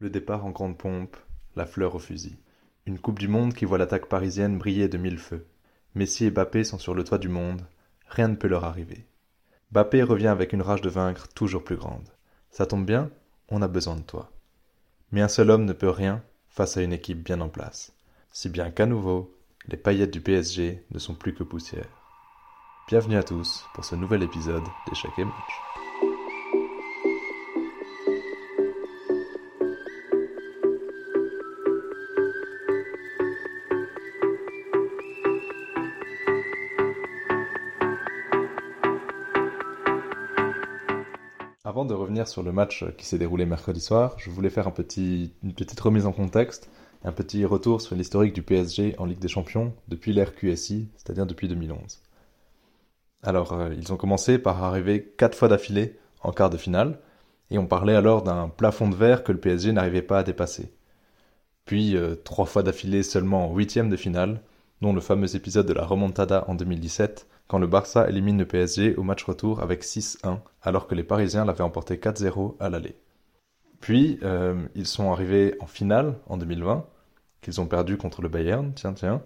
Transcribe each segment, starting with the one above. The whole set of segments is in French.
Le départ en grande pompe, la fleur au fusil. Une Coupe du Monde qui voit l'attaque parisienne briller de mille feux. Messi et Bappé sont sur le toit du monde, rien ne peut leur arriver. Bappé revient avec une rage de vaincre toujours plus grande. Ça tombe bien, on a besoin de toi. Mais un seul homme ne peut rien face à une équipe bien en place. Si bien qu'à nouveau, les paillettes du PSG ne sont plus que poussière. Bienvenue à tous pour ce nouvel épisode d'Échec et Match. Avant de revenir sur le match qui s'est déroulé mercredi soir, je voulais faire petit, une petite remise en contexte un petit retour sur l'historique du PSG en Ligue des Champions depuis l'ère QSI, c'est-à-dire depuis 2011. Alors, euh, ils ont commencé par arriver quatre fois d'affilée en quart de finale, et on parlait alors d'un plafond de verre que le PSG n'arrivait pas à dépasser. Puis, euh, trois fois d'affilée seulement en huitième de finale, dont le fameux épisode de la remontada en 2017, quand le Barça élimine le PSG au match retour avec 6-1, alors que les Parisiens l'avaient emporté 4-0 à l'aller. Puis, euh, ils sont arrivés en finale en 2020, qu'ils ont perdu contre le Bayern, tiens, tiens.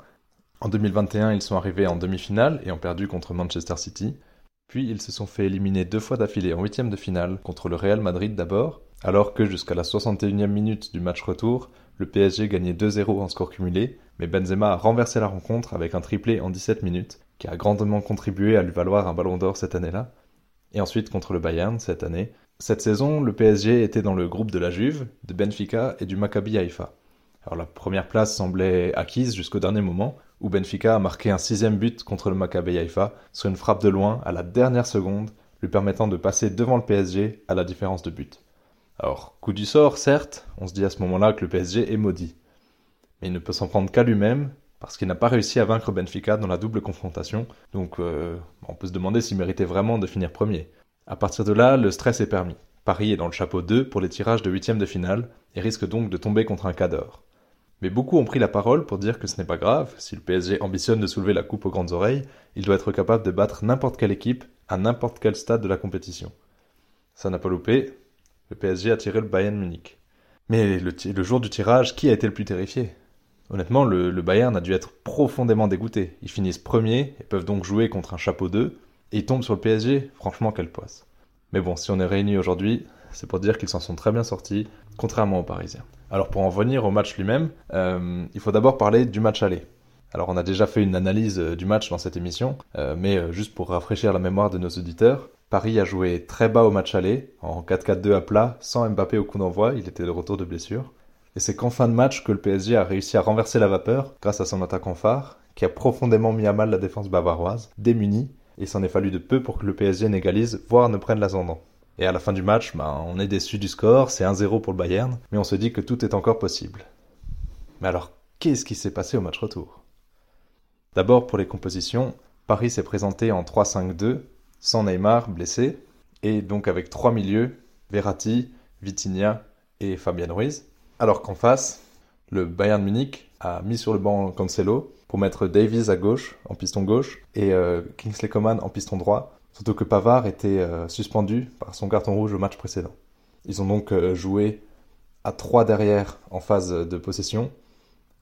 En 2021, ils sont arrivés en demi-finale et ont perdu contre Manchester City. Puis, ils se sont fait éliminer deux fois d'affilée en huitième de finale contre le Real Madrid d'abord, alors que jusqu'à la 61e minute du match retour, le PSG gagnait 2-0 en score cumulé, mais Benzema a renversé la rencontre avec un triplé en 17 minutes, qui a grandement contribué à lui valoir un ballon d'or cette année-là. Et ensuite contre le Bayern cette année. Cette saison, le PSG était dans le groupe de la Juve, de Benfica et du Maccabi Haïfa. Alors la première place semblait acquise jusqu'au dernier moment, où Benfica a marqué un sixième but contre le Maccabi Haïfa sur une frappe de loin à la dernière seconde, lui permettant de passer devant le PSG à la différence de but. Alors, coup du sort, certes, on se dit à ce moment-là que le PSG est maudit. Mais il ne peut s'en prendre qu'à lui-même, parce qu'il n'a pas réussi à vaincre Benfica dans la double confrontation, donc euh, on peut se demander s'il méritait vraiment de finir premier. À partir de là, le stress est permis. Paris est dans le chapeau 2 pour les tirages de huitième de finale, et risque donc de tomber contre un cador. Mais beaucoup ont pris la parole pour dire que ce n'est pas grave, si le PSG ambitionne de soulever la coupe aux grandes oreilles, il doit être capable de battre n'importe quelle équipe à n'importe quel stade de la compétition. Ça n'a pas loupé, le PSG a tiré le Bayern Munich. Mais le, le jour du tirage, qui a été le plus terrifié? Honnêtement, le, Bayern a dû être profondément dégoûté. Ils finissent premiers et peuvent donc jouer contre un chapeau 2, et ils tombent sur le PSG, franchement quelle poisse. Mais bon, si on est réunis aujourd'hui, c'est pour dire qu'ils s'en sont très bien sortis, contrairement aux Parisiens. Alors pour en venir au match lui-même, euh, il faut d'abord parler du match aller. Alors on a déjà fait une analyse euh, du match dans cette émission, euh, mais juste pour rafraîchir la mémoire de nos auditeurs, Paris a joué très bas au match aller, en 4-4-2 à plat, sans Mbappé au coup d'envoi, il était de retour de blessure. Et c'est qu'en fin de match que le PSG a réussi à renverser la vapeur grâce à son attaquant phare, qui a profondément mis à mal la défense bavaroise, démunie, et s'en est fallu de peu pour que le PSG n'égalise, voire ne prenne l'ascendant. Et à la fin du match, bah, on est déçu du score, c'est 1-0 pour le Bayern, mais on se dit que tout est encore possible. Mais alors, qu'est-ce qui s'est passé au match retour? D'abord, pour les compositions, Paris s'est présenté en 3-5-2, sans Neymar blessé, et donc avec trois milieux, Verratti, Vitinha et Fabien Ruiz. Alors qu'en face, le Bayern Munich a mis sur le banc Cancelo pour mettre Davies à gauche, en piston gauche, et euh, Kingsley Coman en piston droit, surtout que Pavard était euh, suspendu par son carton rouge au match précédent. Ils ont donc euh, joué à 3 derrière en phase de possession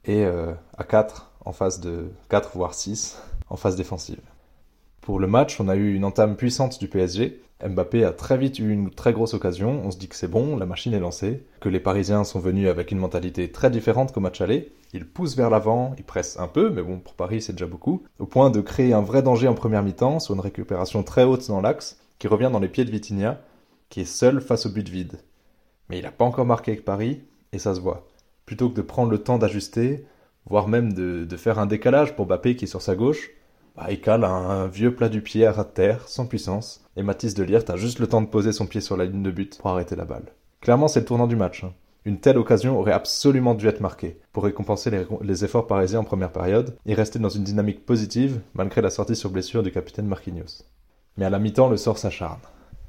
et à 4 en phase de 4 voire 6 en phase défensive. Pour le match, on a eu une entame puissante du PSG. Mbappé a très vite eu une très grosse occasion. On se dit que c'est bon, la machine est lancée, que les Parisiens sont venus avec une mentalité très différente qu'au match aller. Ils poussent vers l'avant, ils pressent un peu, mais bon, pour Paris, c'est déjà beaucoup, au point de créer un vrai danger en première mi-temps sur une récupération très haute dans l'axe, qui revient dans les pieds de Vitinha, qui est seul face au but vide. Mais il n'a pas encore marqué avec Paris, et ça se voit. Plutôt que de prendre le temps d'ajuster, voire même de, de faire un décalage pour Mbappé qui est sur sa gauche, bah, il cale un vieux plat du pied à terre, sans puissance, et Mathis de a juste le temps de poser son pied sur la ligne de but pour arrêter la balle. Clairement, c'est le tournant du match. Hein. Une telle occasion aurait absolument dû être marquée, pour récompenser les, efforts parisiens en première période, et rester dans une dynamique positive, malgré la sortie sur blessure du capitaine Marquinhos. Mais à la mi-temps, le sort s'acharne.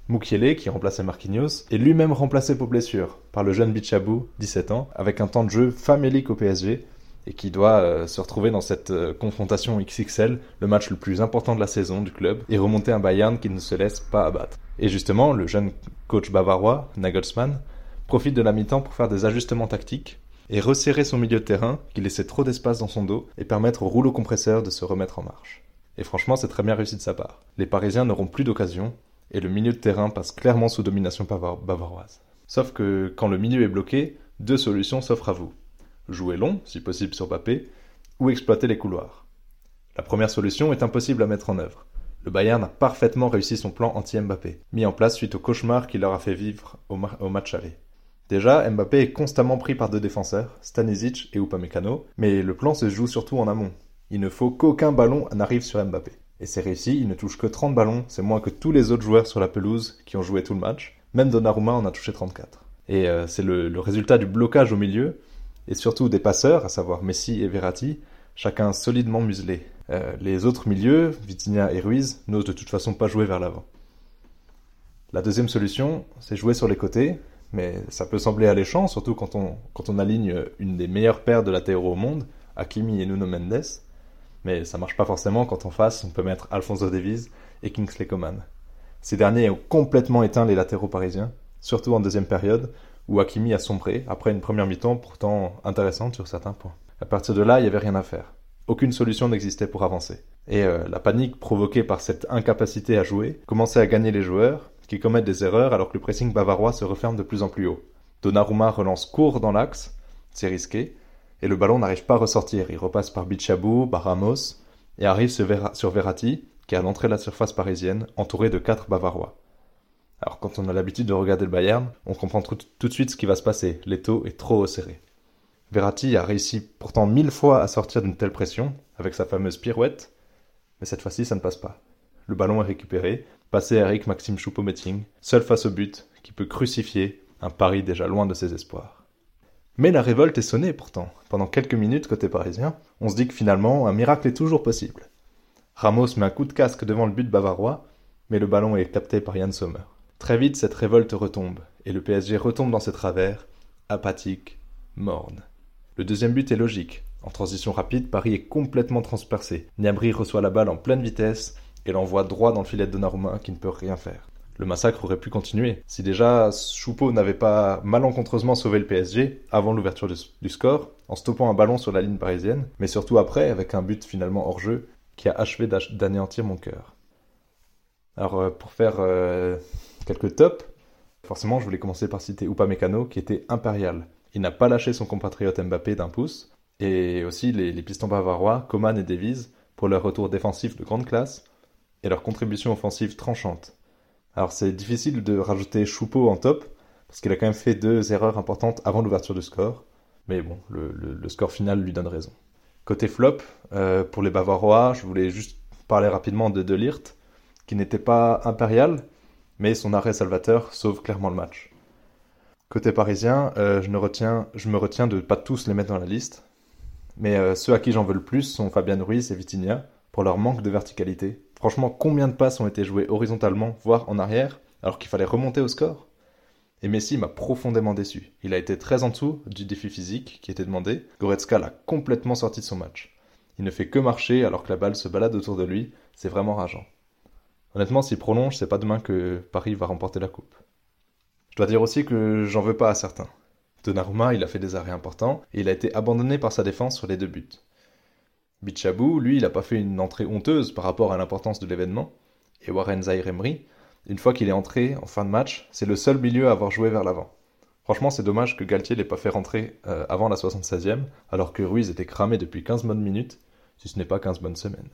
Mukiele, qui remplaçait Marquinhos, est lui-même remplacé pour blessure par le jeune Bichabou, 17 ans, avec un temps de jeu famélique au PSG, et qui doit euh, se retrouver dans cette euh, confrontation XXL, le match le plus important de la saison du club, et remonter un Bayern qui ne se laisse pas abattre. Et justement, le jeune coach bavarois, Nagelsmann, profite de la mi-temps pour faire des ajustements tactiques et resserrer son milieu de terrain qui laissait trop d'espace dans son dos et permettre au rouleau compresseur de se remettre en marche. Et franchement, c'est très bien réussi de sa part. Les Parisiens n'auront plus d'occasion et le milieu de terrain passe clairement sous domination bavaroise. Sauf que quand le milieu est bloqué, deux solutions s'offrent à vous. Jouer long, si possible sur Mbappé, ou exploiter les couloirs. La première solution est impossible à mettre en œuvre. Le Bayern a parfaitement réussi son plan anti-Mbappé, mis en place suite au cauchemar qu'il leur a fait vivre au, match aller. Déjà, Mbappé est constamment pris par deux défenseurs, Stanisic et Upamecano, mais le plan se joue surtout en amont. Il ne faut qu'aucun ballon n'arrive sur Mbappé. Et c'est réussi, il ne touche que 30 ballons, c'est moins que tous les autres joueurs sur la pelouse qui ont joué tout le match. Même Donnarumma en a touché 34. Et euh, c'est le, résultat du blocage au milieu, et surtout des passeurs, à savoir Messi et Verratti, chacun solidement muselé. Euh, les autres milieux, Vitinha et Ruiz, n'osent de toute façon pas jouer vers l'avant. La deuxième solution, c'est jouer sur les côtés, mais ça peut sembler alléchant, surtout quand on, quand on aligne une des meilleures paires de latéraux au monde, Hakimi et Nuno Mendes, mais ça marche pas forcément quand en face on peut mettre Alfonso Davies et Kingsley Coman. Ces derniers ont complètement éteint les latéraux parisiens, surtout en deuxième période, où Hakimi a sombré après une première mi-temps pourtant intéressante sur certains points. À partir de là, il n'y avait rien à faire. Aucune solution n'existait pour avancer. Et euh, la panique provoquée par cette incapacité à jouer commençait à gagner les joueurs, qui commettent des erreurs alors que le pressing bavarois se referme de plus en plus haut. Donnarumma relance court dans l'axe, c'est risqué, et le ballon n'arrive pas à ressortir. Il repasse par Bichabou, Baramos, et arrive sur, Verratti, qui est à l'entrée de la surface parisienne, entouré de quatre Bavarois. Alors quand on a l'habitude de regarder le Bayern, on comprend tout, de suite ce qui va se passer. L'étau est trop serré. Verratti a réussi pourtant mille fois à sortir d'une telle pression, avec sa fameuse pirouette, mais cette fois-ci ça ne passe pas. Le ballon est récupéré, passé à Eric Maxime Choupo-Moting, seul face au but, qui peut crucifier un pari déjà loin de ses espoirs. Mais la révolte est sonnée pourtant. Pendant quelques minutes côté parisien, on se dit que finalement un miracle est toujours possible. Ramos met un coup de casque devant le but bavarois, mais le ballon est capté par Yann Sommer. Très vite, cette révolte retombe, et le PSG retombe dans ses travers, apathique, morne. Le deuxième but est logique. En transition rapide, Paris est complètement transpercé. Niabri reçoit la balle en pleine vitesse et l'envoie droit dans le filet de Donnarumma qui ne peut rien faire le massacre aurait pu continuer. Si déjà Choupeau n'avait pas malencontreusement sauvé le PSG avant l'ouverture du, score, en stoppant un ballon sur la ligne parisienne, mais surtout après avec un but finalement hors jeu qui a achevé d'anéantir mon cœur. Alors euh, pour faire euh, quelques tops, forcément je voulais commencer par citer Upamecano qui était impérial. Il n'a pas lâché son compatriote Mbappé d'un pouce, et aussi les, pistons bavarois, Coman et Davies, pour leur retour défensif de grande classe, et leur contribution offensive tranchante. Alors c'est difficile de rajouter Choupeau en top, parce qu'il a quand même fait deux erreurs importantes avant l'ouverture du score. Mais bon, le, score final lui donne raison. Côté flop, euh, pour les Bavarois, je voulais juste parler rapidement de De qui n'était pas impérial, mais son arrêt salvateur sauve clairement le match. Côté parisien, euh, je, me retiens de pas tous les mettre dans la liste, mais euh, ceux à qui j'en veux le plus sont Fabian Ruiz et Vitinha, pour leur manque de verticalité, Franchement, combien de passes ont été jouées horizontalement, voire en arrière, alors qu'il fallait remonter au score? Et Messi m'a profondément déçu. Il a été très en dessous du défi physique qui était demandé. Goretzka l'a complètement sorti de son match. Il ne fait que marcher alors que la balle se balade autour de lui, c'est vraiment rageant. Honnêtement, s'il prolonge, c'est pas demain que Paris va remporter la coupe. Je dois dire aussi que j'en veux pas à certains. Donnarumma, il a fait des arrêts importants et il a été abandonné par sa défense sur les deux buts. Bichabou, lui, il n'a pas fait une entrée honteuse par rapport à l'importance de l'événement. Et Warren Zaire Emery, une fois qu'il est entré en fin de match, c'est le seul milieu à avoir joué vers l'avant. Franchement, c'est dommage que Galtier l'ait pas fait rentrer euh, avant la 76e, alors que Ruiz était cramé depuis 15 bonnes minutes, si ce n'est pas 15 bonnes semaines.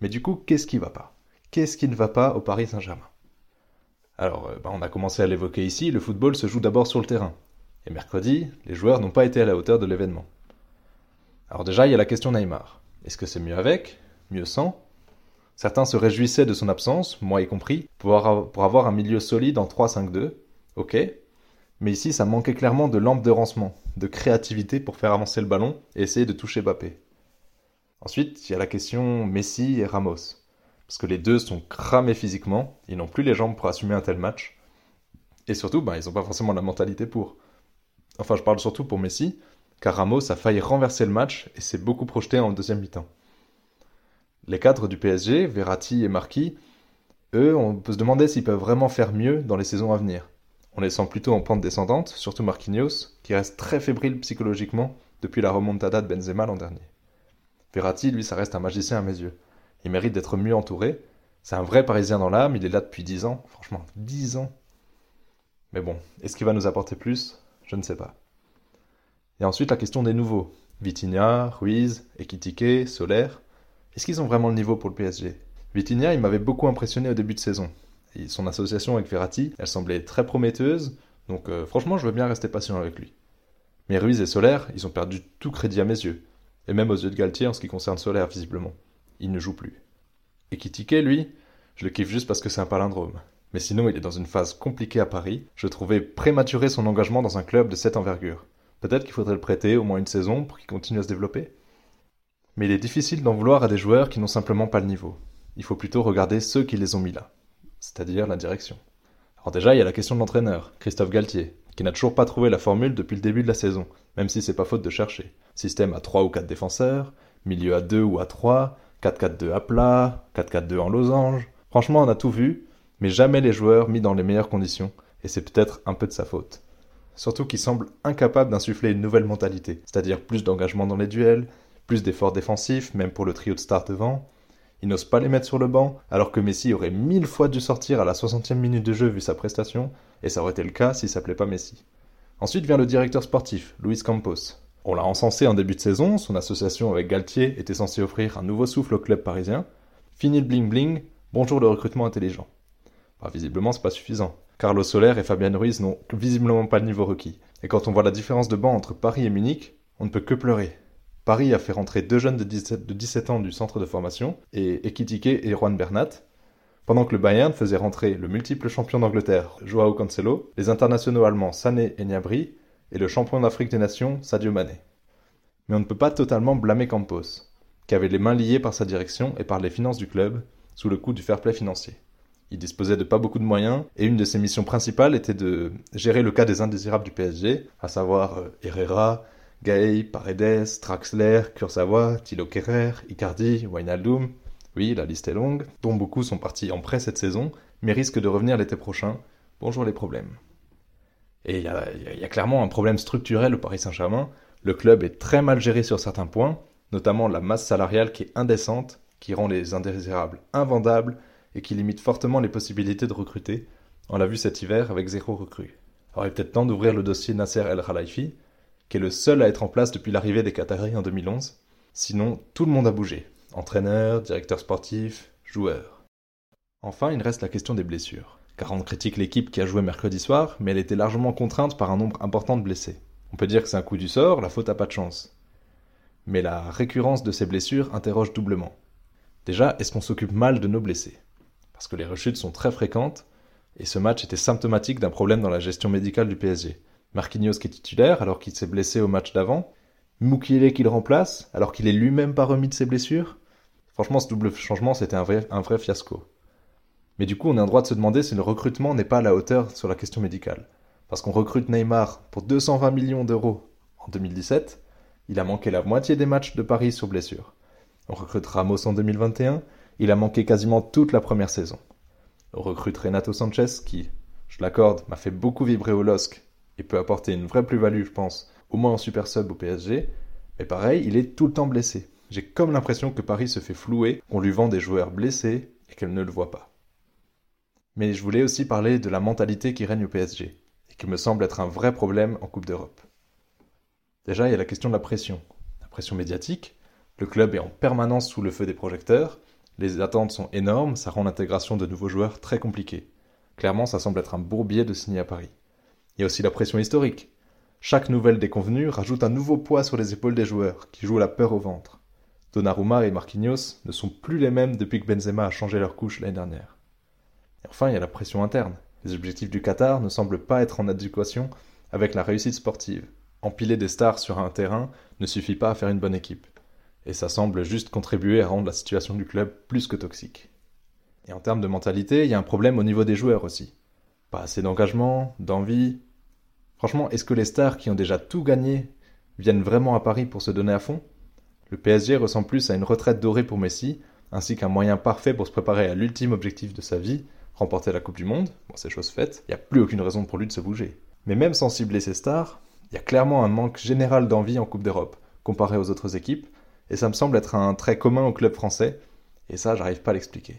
Mais du coup, qu'est-ce qui va pas? Qu'est-ce qui ne va pas au Paris Saint-Germain? Alors, euh, bah, on a commencé à l'évoquer ici, le football se joue d'abord sur le terrain. Et mercredi, les joueurs n'ont pas été à la hauteur de l'événement. Alors déjà, il y a la question Neymar. Est-ce que c'est mieux avec Mieux sans? Certains se réjouissaient de son absence, moi y compris, pour avoir, un milieu solide en 3-5-2. Ok. Mais ici, ça manquait clairement de lampe de rancement, de créativité pour faire avancer le ballon et essayer de toucher Bappé. Ensuite, il y a la question Messi et Ramos. Parce que les deux sont cramés physiquement, ils n'ont plus les jambes pour assumer un tel match. Et surtout, ben, ils n'ont pas forcément la mentalité pour. Enfin, je parle surtout pour Messi, car Ramos a failli renverser le match et s'est beaucoup projeté en deuxième mi-temps. Les cadres du PSG, Verratti et Marquis, eux, on peut se demander s'ils peuvent vraiment faire mieux dans les saisons à venir. On les sent plutôt en pente descendante, surtout Marquinhos, qui reste très fébrile psychologiquement depuis la remontada de Benzema l'an dernier. Verratti, lui, ça reste un magicien à mes yeux. Il mérite d'être mieux entouré. C'est un vrai Parisien dans l'âme, il est là depuis 10 ans. Franchement, 10 ans. Mais bon, est-ce qu'il va nous apporter plus? Je ne sais pas. Et ensuite, la question des nouveaux. Vitinha, Ruiz, Ekitike, Solaire. Est-ce qu'ils ont vraiment le niveau pour le PSG Vitinha, il m'avait beaucoup impressionné au début de saison. Son association avec Verratti, elle semblait très prometteuse, donc euh, franchement, je veux bien rester patient avec lui. Mais Ruiz et Solaire, ils ont perdu tout crédit à mes yeux. Et même aux yeux de Galtier en ce qui concerne Solaire, visiblement. Il ne joue plus. Ekitike, lui, je le kiffe juste parce que c'est un palindrome. Mais sinon, il est dans une phase compliquée à Paris. Je trouvais prématuré son engagement dans un club de cette envergure. Peut-être qu'il faudrait le prêter au moins une saison pour qu'il continue à se développer. Mais il est difficile d'en vouloir à des joueurs qui n'ont simplement pas le niveau. Il faut plutôt regarder ceux qui les ont mis là, c'est-à-dire la direction. Alors déjà, il y a la question de l'entraîneur, Christophe Galtier, qui n'a toujours pas trouvé la formule depuis le début de la saison, même si c'est pas faute de chercher. Système à 3 ou 4 défenseurs, milieu à 2 ou à 3, 4-4-2 à plat, 4-4-2 en losange. Franchement, on a tout vu, mais jamais les joueurs mis dans les meilleures conditions, et c'est peut-être un peu de sa faute. Surtout qu'il semble incapable d'insuffler une nouvelle mentalité, c'est-à-dire plus d'engagement dans les duels, plus d'efforts défensifs, même pour le trio de start devant. Il n'ose pas les mettre sur le banc, alors que Messi aurait mille fois dû sortir à la 60e minute de jeu vu sa prestation, et ça aurait été le cas s'il s'appelait pas Messi. Ensuite vient le directeur sportif, Luis Campos. On l'a encensé en début de saison, son association avec Galtier était censée offrir un nouveau souffle au club parisien. Fini le bling bling, bonjour le recrutement intelligent. Bah, visiblement, c'est pas suffisant. Carlos Soler et Fabien Ruiz n'ont visiblement pas le niveau requis. Et quand on voit la différence de banc entre Paris et Munich, on ne peut que pleurer. Paris a fait rentrer deux jeunes de 17, ans du centre de formation, et Ekitike et Juan Bernat, pendant que le Bayern faisait rentrer le multiple champion d'Angleterre Joao Cancelo, les internationaux allemands Sané et Gnabry, et le champion d'Afrique des Nations Sadio Mané. Mais on ne peut pas totalement blâmer Campos, qui avait les mains liées par sa direction et par les finances du club, sous le coup du fair play financier. Il disposait de pas beaucoup de moyens, et une de ses missions principales était de gérer le cas des indésirables du PSG, à savoir euh, Herrera, Gay, Paredes, Traxler, Kurzawa, Thilo Kerrer, Icardi, Wijnaldum. Oui, la liste est longue, dont beaucoup sont partis en prêt cette saison, mais risquent de revenir l'été prochain. Bonjour les problèmes. Et il y, a clairement un problème structurel au Paris Saint-Germain. Le club est très mal géré sur certains points, notamment la masse salariale qui est indécente, qui rend les indésirables invendables et qui limite fortement les possibilités de recruter. On l'a vu cet hiver avec zéro recrue. Alors il est peut-être temps d'ouvrir le dossier Nasser El Khalifi, qui est le seul à être en place depuis l'arrivée des Qataris en 2011. Sinon, tout le monde a bougé. Entraîneur, directeur sportif, joueur. Enfin, il reste la question des blessures. Car on critique l'équipe qui a joué mercredi soir, mais elle était largement contrainte par un nombre important de blessés. On peut dire que c'est un coup du sort, la faute a pas de chance. Mais la récurrence de ces blessures interroge doublement. Déjà, est-ce qu'on s'occupe mal de nos blessés? Parce que les rechutes sont très fréquentes, et ce match était symptomatique d'un problème dans la gestion médicale du PSG. Marquinhos qui est titulaire alors qu'il s'est blessé au match d'avant, Mukiele qui le remplace alors qu'il est lui-même pas remis de ses blessures? Franchement, ce double changement, c'était un vrai fiasco. Mais du coup, on a le droit de se demander si le recrutement n'est pas à la hauteur sur la question médicale. Parce qu'on recrute Neymar pour 220 millions d'euros en 2017, il a manqué la moitié des matchs de Paris sur blessure. On recrute Ramos en 2021, il a manqué quasiment toute la première saison. On recrute Renato Sanchez qui, je l'accorde, m'a fait beaucoup vibrer au LOSC et peut apporter une vraie plus-value, je pense, au moins en super sub au PSG. Mais pareil, il est tout le temps blessé. J'ai comme l'impression que Paris se fait flouer, qu'on lui vend des joueurs blessés et qu'elle ne le voit pas. Mais je voulais aussi parler de la mentalité qui règne au PSG et qui me semble être un vrai problème en Coupe d'Europe. Déjà, il y a la question de la pression. La pression médiatique. Le club est en permanence sous le feu des projecteurs les attentes sont énormes, ça rend l'intégration de nouveaux joueurs très compliquée. Clairement, ça semble être un bourbier de signer à Paris. Il y a aussi la pression historique. Chaque nouvelle déconvenue rajoute un nouveau poids sur les épaules des joueurs, qui jouent la peur au ventre. Donnarumma et Marquinhos ne sont plus les mêmes depuis que Benzema a changé leur couche l'année dernière. Enfin, il y a la pression interne. Les objectifs du Qatar ne semblent pas être en adéquation avec la réussite sportive. Empiler des stars sur un terrain ne suffit pas à faire une bonne équipe et ça semble juste contribuer à rendre la situation du club plus que toxique. Et en termes de mentalité, il y a un problème au niveau des joueurs aussi. Pas assez d'engagement, d'envie. Franchement, est-ce que les stars qui ont déjà tout gagné viennent vraiment à Paris pour se donner à fond? Le PSG ressemble plus à une retraite dorée pour Messi, ainsi qu'un moyen parfait pour se préparer à l'ultime objectif de sa vie, remporter la Coupe du Monde, bon c'est chose faite, il n'y a plus aucune raison pour lui de se bouger. Mais même sans cibler ses stars, il y a clairement un manque général d'envie en Coupe d'Europe, comparé aux autres équipes, et ça me semble être un trait commun au club français, et ça j'arrive pas à l'expliquer.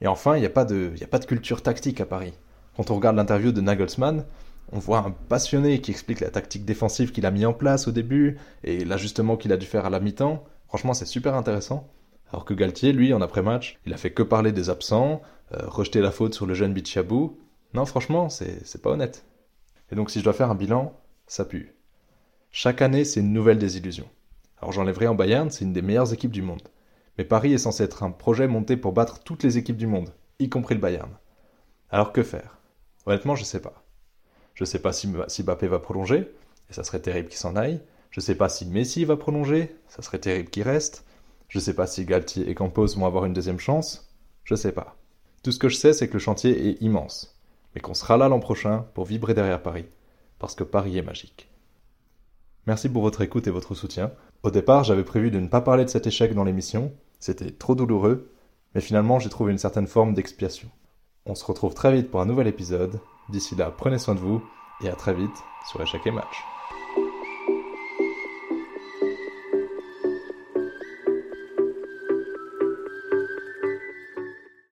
Et enfin, il n'y a, pas de, a pas de culture tactique à Paris. Quand on regarde l'interview de Nagelsmann, on voit un passionné qui explique la tactique défensive qu'il a mis en place au début et l'ajustement qu'il a dû faire à la mi-temps. Franchement, c'est super intéressant. Alors que Galtier, lui, en après-match, il a fait que parler des absents, euh, rejeter la faute sur le jeune Bichabou. Non, franchement, c'est pas honnête. Et donc, si je dois faire un bilan, ça pue. Chaque année, c'est une nouvelle désillusion. Alors, j'enlèverai en Bayern, c'est une des meilleures équipes du monde. Mais Paris est censé être un projet monté pour battre toutes les équipes du monde, y compris le Bayern. Alors que faire? Honnêtement, je sais pas. Je sais pas si, si Mbappé va prolonger, et ça serait terrible qu'il s'en aille. Je sais pas si Messi va prolonger, ça serait terrible qu'il reste. Je sais pas si Galtier et Campos vont avoir une deuxième chance. Je sais pas. Tout ce que je sais, c'est que le chantier est immense, mais qu'on sera là l'an prochain pour vibrer derrière Paris, parce que Paris est magique. Merci pour votre écoute et votre soutien. Au départ, j'avais prévu de ne pas parler de cet échec dans l'émission, c'était trop douloureux, mais finalement j'ai trouvé une certaine forme d'expiation. On se retrouve très vite pour un nouvel épisode. D'ici là, prenez soin de vous et à très vite sur Échec et Match.